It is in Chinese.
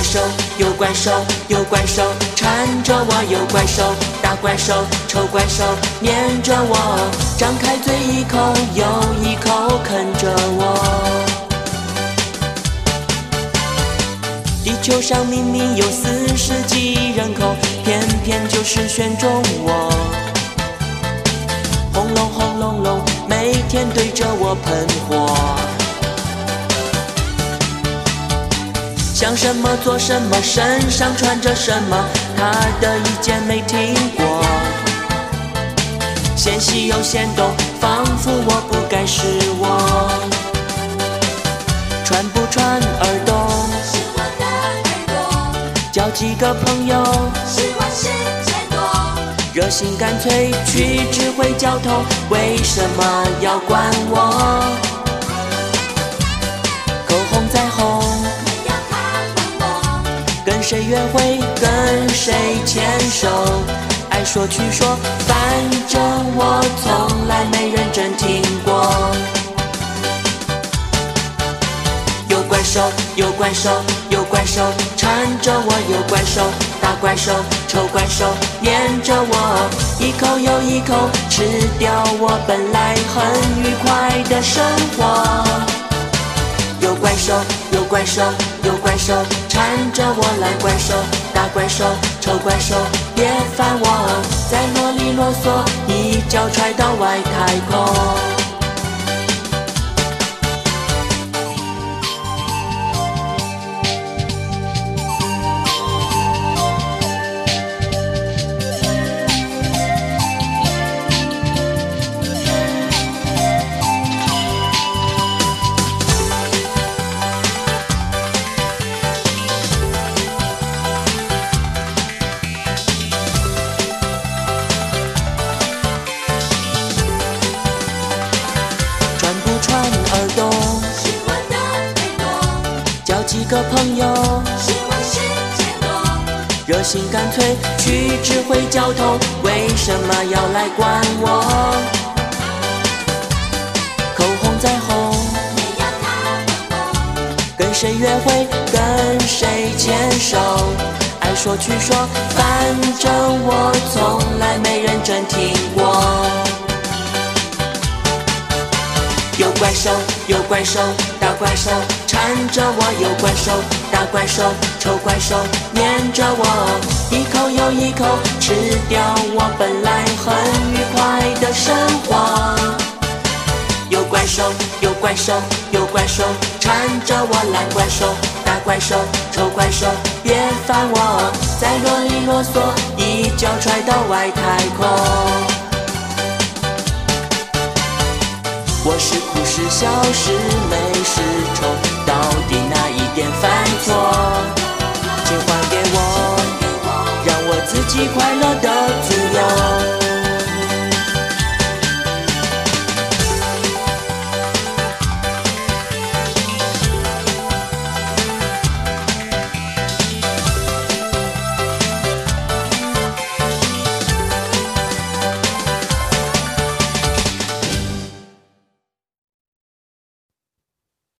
怪兽，有怪兽，有怪兽缠着我，有怪兽，大怪兽，丑怪兽粘着我，张开嘴一口又一口啃着我。地球上明明有四十几亿人口，偏偏就是选中我。轰隆轰隆隆，每天对着我喷火。想什么做什么，身上穿着什么，他的意见没听过。纤细又显动，仿佛我不该是我。穿不穿耳洞？是我的耳朵，交几个朋友，是我世界多。热心干脆去指挥交通，为什么要管我？口红再红，谁约会跟谁牵手，爱说去说，反正我从来没认真听过。有怪兽，有怪兽，有怪兽缠着我，有怪兽，大怪兽，丑怪兽粘着我，一口又一口吃掉我本来很愉快的生活。有怪兽，有怪兽，有怪兽看着我，来怪兽，大怪兽，丑怪兽，别烦我，再啰里啰嗦，一脚踹到外太空。个朋友，是我世界多。热心干脆去指挥交通，为什么要来管我？口红再红，你要看我，跟谁约会跟谁牵手，爱说去说，反正我从来没认真听过。怪兽，有怪兽，大怪兽缠着我，有怪兽，大怪兽，丑怪兽粘着我，一口又一口吃掉我本来很愉快的生活。有怪兽，有怪兽，有怪兽缠着我，烂怪兽，大怪兽，丑怪兽，别烦我，再啰里啰嗦，一脚踹到外太空。我是哭是笑是美是丑，到底哪一点犯错？请还给我，让我自己快乐的